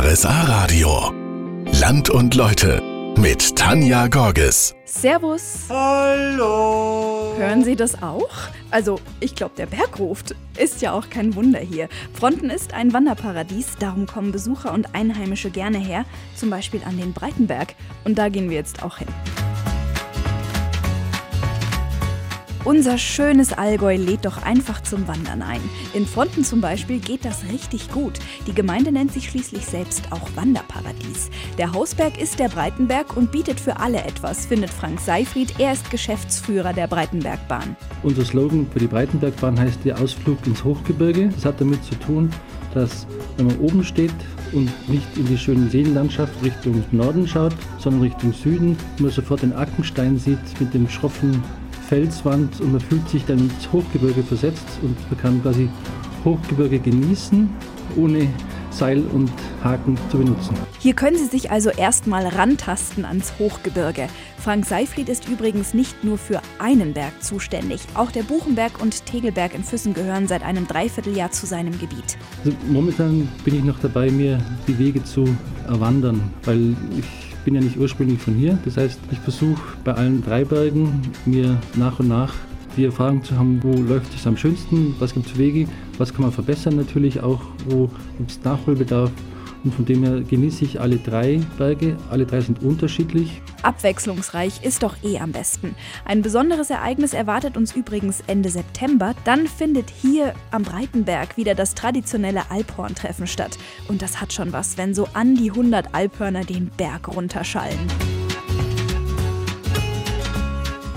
RSA Radio. Land und Leute mit Tanja Gorges. Servus. Hallo. Hören Sie das auch? Also, ich glaube, der Berg ruft. Ist ja auch kein Wunder hier. Fronten ist ein Wanderparadies, darum kommen Besucher und Einheimische gerne her, zum Beispiel an den Breitenberg. Und da gehen wir jetzt auch hin. Unser schönes Allgäu lädt doch einfach zum Wandern ein. In Fronten zum Beispiel geht das richtig gut. Die Gemeinde nennt sich schließlich selbst auch Wanderparadies. Der Hausberg ist der Breitenberg und bietet für alle etwas, findet Frank Seifried. Er ist Geschäftsführer der Breitenbergbahn. Unser Slogan für die Breitenbergbahn heißt der Ausflug ins Hochgebirge. Das hat damit zu tun, dass wenn man oben steht und nicht in die schöne Seenlandschaft Richtung Norden schaut, sondern Richtung Süden, man sofort den Ackenstein sieht mit dem schroffen Felswand und man fühlt sich dann ins Hochgebirge versetzt und man kann quasi Hochgebirge genießen, ohne Seil und Haken zu benutzen. Hier können Sie sich also erstmal rantasten ans Hochgebirge. Frank Seifried ist übrigens nicht nur für einen Berg zuständig. Auch der Buchenberg und Tegelberg in Füssen gehören seit einem Dreivierteljahr zu seinem Gebiet. Also momentan bin ich noch dabei, mir die Wege zu erwandern, weil ich bin ja nicht ursprünglich von hier. Das heißt, ich versuche bei allen drei Bergen mir nach und nach die Erfahrung zu haben, wo läuft es am schönsten, was gibt es Wege, was kann man verbessern natürlich auch, wo gibt es Nachholbedarf und von dem her genieße ich alle drei Berge. Alle drei sind unterschiedlich. Abwechslungsreich ist doch eh am besten. Ein besonderes Ereignis erwartet uns übrigens Ende September. Dann findet hier am Breitenberg wieder das traditionelle Alphorn-Treffen statt. Und das hat schon was, wenn so an die 100 Alphörner den Berg runterschallen.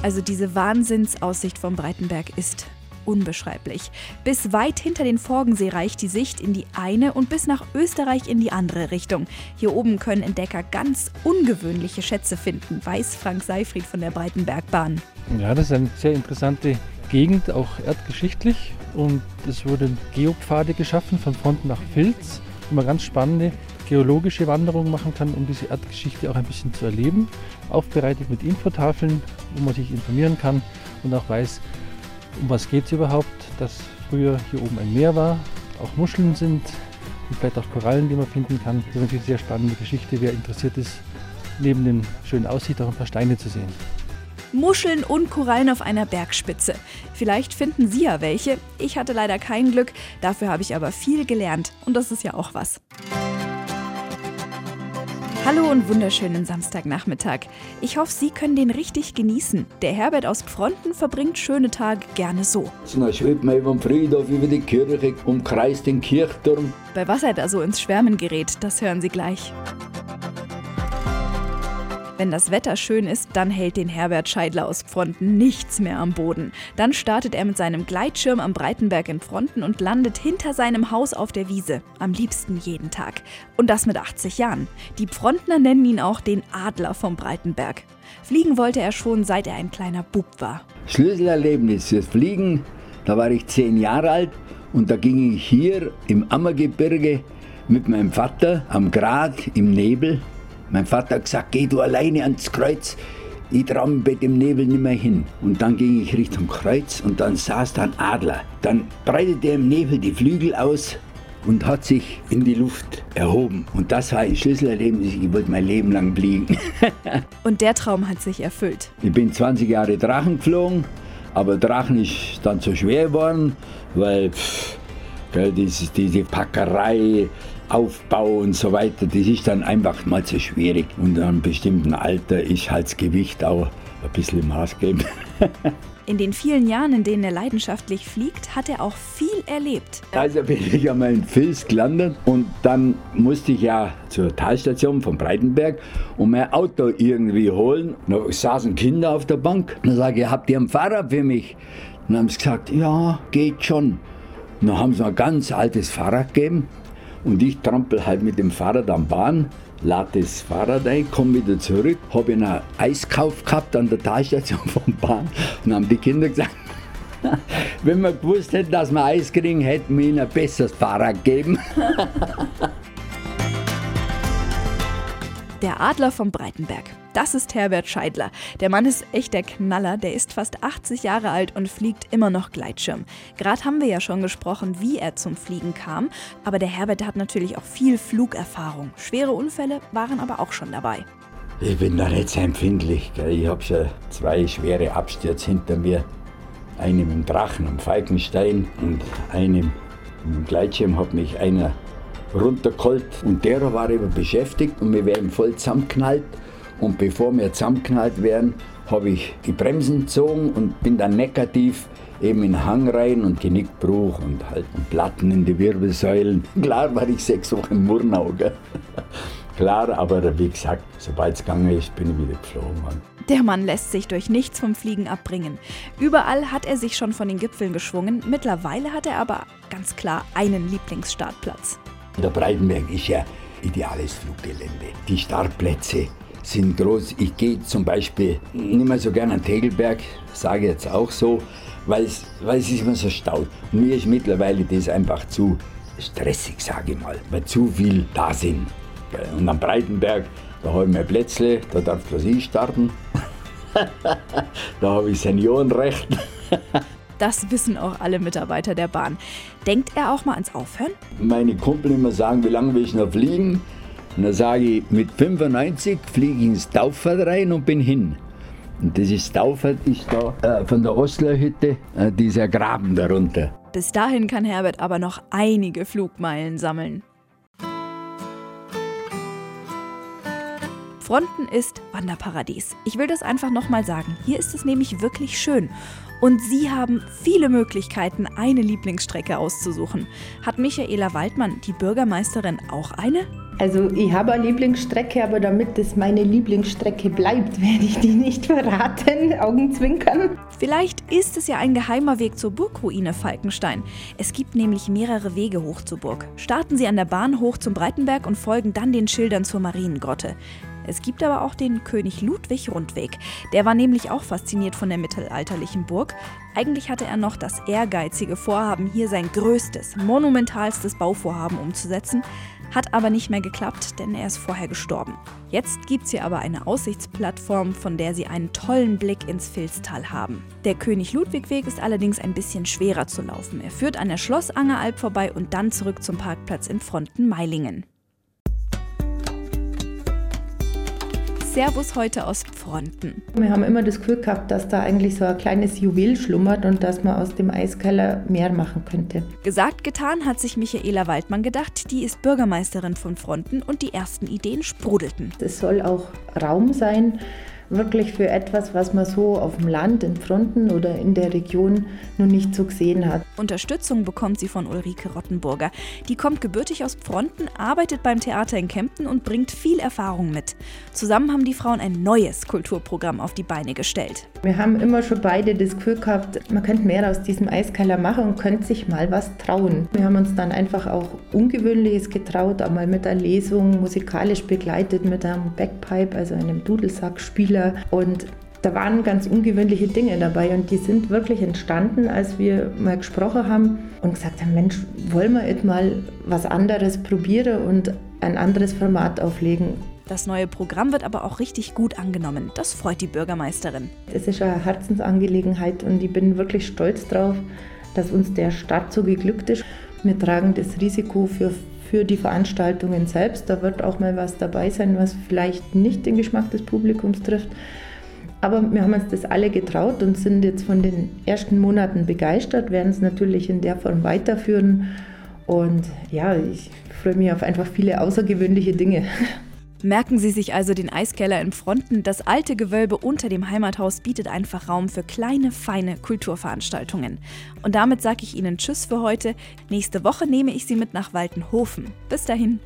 Also diese Wahnsinnsaussicht vom Breitenberg ist unbeschreiblich. Bis weit hinter den Forgensee reicht die Sicht in die eine und bis nach Österreich in die andere Richtung. Hier oben können Entdecker ganz ungewöhnliche Schätze finden, weiß Frank Seifried von der Breitenbergbahn. Ja, das ist eine sehr interessante Gegend, auch erdgeschichtlich. Und es wurden Geopfade geschaffen von Fronten nach Filz, wo man ganz spannende geologische Wanderungen machen kann, um diese Erdgeschichte auch ein bisschen zu erleben. Aufbereitet mit Infotafeln, wo man sich informieren kann und auch weiß, um was geht es überhaupt, dass früher hier oben ein Meer war, auch Muscheln sind und vielleicht auch Korallen, die man finden kann. Das ist natürlich eine sehr spannende Geschichte. Wer interessiert ist, neben den schönen Aussicht auch ein paar Steine zu sehen. Muscheln und Korallen auf einer Bergspitze. Vielleicht finden Sie ja welche. Ich hatte leider kein Glück, dafür habe ich aber viel gelernt und das ist ja auch was. Hallo und wunderschönen Samstagnachmittag. Ich hoffe, Sie können den richtig genießen. Der Herbert aus Fronten verbringt schöne Tage gerne so. Dann schwebt man über den Friedhof, über die Kirche, umkreist den Kirchturm. Bei was er da so ins Schwärmen gerät, das hören Sie gleich. Wenn das Wetter schön ist, dann hält den Herbert Scheidler aus Fronten nichts mehr am Boden. Dann startet er mit seinem Gleitschirm am Breitenberg in Fronten und landet hinter seinem Haus auf der Wiese. Am liebsten jeden Tag. Und das mit 80 Jahren. Die Frontner nennen ihn auch den Adler vom Breitenberg. Fliegen wollte er schon, seit er ein kleiner Bub war. Schlüsselerlebnis fürs Fliegen, da war ich zehn Jahre alt und da ging ich hier im Ammergebirge mit meinem Vater am Grat im Nebel mein Vater hat gesagt, geh du alleine ans Kreuz. Ich traue mich bei dem Nebel nicht mehr hin. Und dann ging ich Richtung Kreuz und dann saß da ein Adler. Dann breitete er im Nebel die Flügel aus und hat sich in die Luft erhoben. Und das war ein Schlüsselerlebnis. Ich wollte mein Leben lang fliegen. und der Traum hat sich erfüllt. Ich bin 20 Jahre Drachen geflogen, aber Drachen ist dann zu schwer geworden, weil pff, gell, diese, diese Packerei, Aufbau und so weiter, das ist dann einfach mal zu schwierig. Und an einem bestimmten Alter ist halt das Gewicht auch ein bisschen maßgebend. In den vielen Jahren, in denen er leidenschaftlich fliegt, hat er auch viel erlebt. Also bin ich einmal in Vils gelandet und dann musste ich ja zur Talstation von Breitenberg und mein Auto irgendwie holen. Da saßen Kinder auf der Bank. Dann sage ich, habt ihr ein Fahrrad für mich? Dann haben sie gesagt, ja, geht schon. Dann haben sie ein ganz altes Fahrrad gegeben und ich trampel halt mit dem Fahrrad am Bahn, lade das Fahrrad ein, komme wieder zurück, habe einen Eiskauf gehabt an der Talstation vom Bahn und haben die Kinder gesagt, wenn wir gewusst hätten, dass wir Eis kriegen, hätten wir ihnen ein besseres Fahrrad gegeben. Der Adler vom Breitenberg. Das ist Herbert Scheidler. Der Mann ist echt der Knaller, der ist fast 80 Jahre alt und fliegt immer noch Gleitschirm. Gerade haben wir ja schon gesprochen, wie er zum Fliegen kam, aber der Herbert hat natürlich auch viel Flugerfahrung. Schwere Unfälle waren aber auch schon dabei. Ich bin da so empfindlich. Gell. Ich habe schon zwei schwere Abstürze hinter mir. Einen im Drachen am Falkenstein und einem im Gleitschirm hat mich einer runtergeholt. Und der war eben beschäftigt und wir werden voll zusammengeknallt. Und bevor wir zusammengeknallt werden, habe ich die Bremsen gezogen und bin dann negativ eben in den Hang rein und Genickbruch und halt Platten in die Wirbelsäulen. Klar war ich sechs Wochen in Murnau. Gell? Klar, aber wie gesagt, sobald es gegangen ist, bin ich wieder geflogen. Mann. Der Mann lässt sich durch nichts vom Fliegen abbringen. Überall hat er sich schon von den Gipfeln geschwungen. Mittlerweile hat er aber ganz klar einen Lieblingsstartplatz. Der Breitenberg ist ja ideales Fluggelände. Die Startplätze sind groß. Ich gehe zum Beispiel nicht mehr so gerne an Tegelberg, sage jetzt auch so, weil es, weil es ist immer so staut. Und mir ist mittlerweile das einfach zu stressig, sage ich mal, weil zu viel da sind. Und am Breitenberg, da habe ich mein Plätzle, da darf bloß ich starten. da habe ich Seniorenrecht. Das wissen auch alle Mitarbeiter der Bahn. Denkt er auch mal ans Aufhören? Meine Kumpel immer sagen, wie lange will ich noch fliegen? Und dann sage ich, mit 95 fliege ich ins Daufert rein und bin hin. Und das ist ist da äh, von der Ostlerhütte, äh, dieser Graben darunter. Bis dahin kann Herbert aber noch einige Flugmeilen sammeln. Fronten ist Wanderparadies. Ich will das einfach nochmal sagen. Hier ist es nämlich wirklich schön. Und Sie haben viele Möglichkeiten, eine Lieblingsstrecke auszusuchen. Hat Michaela Waldmann, die Bürgermeisterin, auch eine? Also ich habe eine Lieblingsstrecke, aber damit es meine Lieblingsstrecke bleibt, werde ich die nicht verraten. Augenzwinkern. Vielleicht ist es ja ein geheimer Weg zur Burgruine Falkenstein. Es gibt nämlich mehrere Wege hoch zur Burg. Starten Sie an der Bahn hoch zum Breitenberg und folgen dann den Schildern zur Mariengrotte. Es gibt aber auch den König Ludwig Rundweg. Der war nämlich auch fasziniert von der mittelalterlichen Burg. Eigentlich hatte er noch das ehrgeizige Vorhaben, hier sein größtes, monumentalstes Bauvorhaben umzusetzen. Hat aber nicht mehr geklappt, denn er ist vorher gestorben. Jetzt gibt es hier aber eine Aussichtsplattform, von der Sie einen tollen Blick ins Filztal haben. Der König Ludwig Weg ist allerdings ein bisschen schwerer zu laufen. Er führt an der Schlossangeralb vorbei und dann zurück zum Parkplatz in Fronten-Meilingen. Servus heute aus Fronten. Wir haben immer das Gefühl gehabt, dass da eigentlich so ein kleines Juwel schlummert und dass man aus dem Eiskeller mehr machen könnte. Gesagt, getan hat sich Michaela Waldmann gedacht. Die ist Bürgermeisterin von Fronten und die ersten Ideen sprudelten. Es soll auch Raum sein, wirklich für etwas, was man so auf dem Land, in Fronten oder in der Region noch nicht so gesehen hat. Unterstützung bekommt sie von Ulrike Rottenburger. Die kommt gebürtig aus Fronten, arbeitet beim Theater in Kempten und bringt viel Erfahrung mit. Zusammen haben die Frauen ein neues Kulturprogramm auf die Beine gestellt. Wir haben immer schon beide das Gefühl gehabt, man könnte mehr aus diesem Eiskeller machen und könnte sich mal was trauen. Wir haben uns dann einfach auch Ungewöhnliches getraut, einmal mit einer Lesung musikalisch begleitet mit einem Backpipe, also einem Dudelsackspieler Lieder und da waren ganz ungewöhnliche Dinge dabei und die sind wirklich entstanden, als wir mal gesprochen haben und gesagt haben, Mensch, wollen wir jetzt mal was anderes probieren und ein anderes Format auflegen. Das neue Programm wird aber auch richtig gut angenommen. Das freut die Bürgermeisterin. Es ist eine Herzensangelegenheit und ich bin wirklich stolz drauf, dass uns der Start so geglückt ist. Wir tragen das Risiko für für die Veranstaltungen selbst. Da wird auch mal was dabei sein, was vielleicht nicht den Geschmack des Publikums trifft. Aber wir haben uns das alle getraut und sind jetzt von den ersten Monaten begeistert, werden es natürlich in der Form weiterführen. Und ja, ich freue mich auf einfach viele außergewöhnliche Dinge. Merken Sie sich also den Eiskeller in Fronten. Das alte Gewölbe unter dem Heimathaus bietet einfach Raum für kleine, feine Kulturveranstaltungen. Und damit sage ich Ihnen Tschüss für heute. Nächste Woche nehme ich Sie mit nach Waltenhofen. Bis dahin.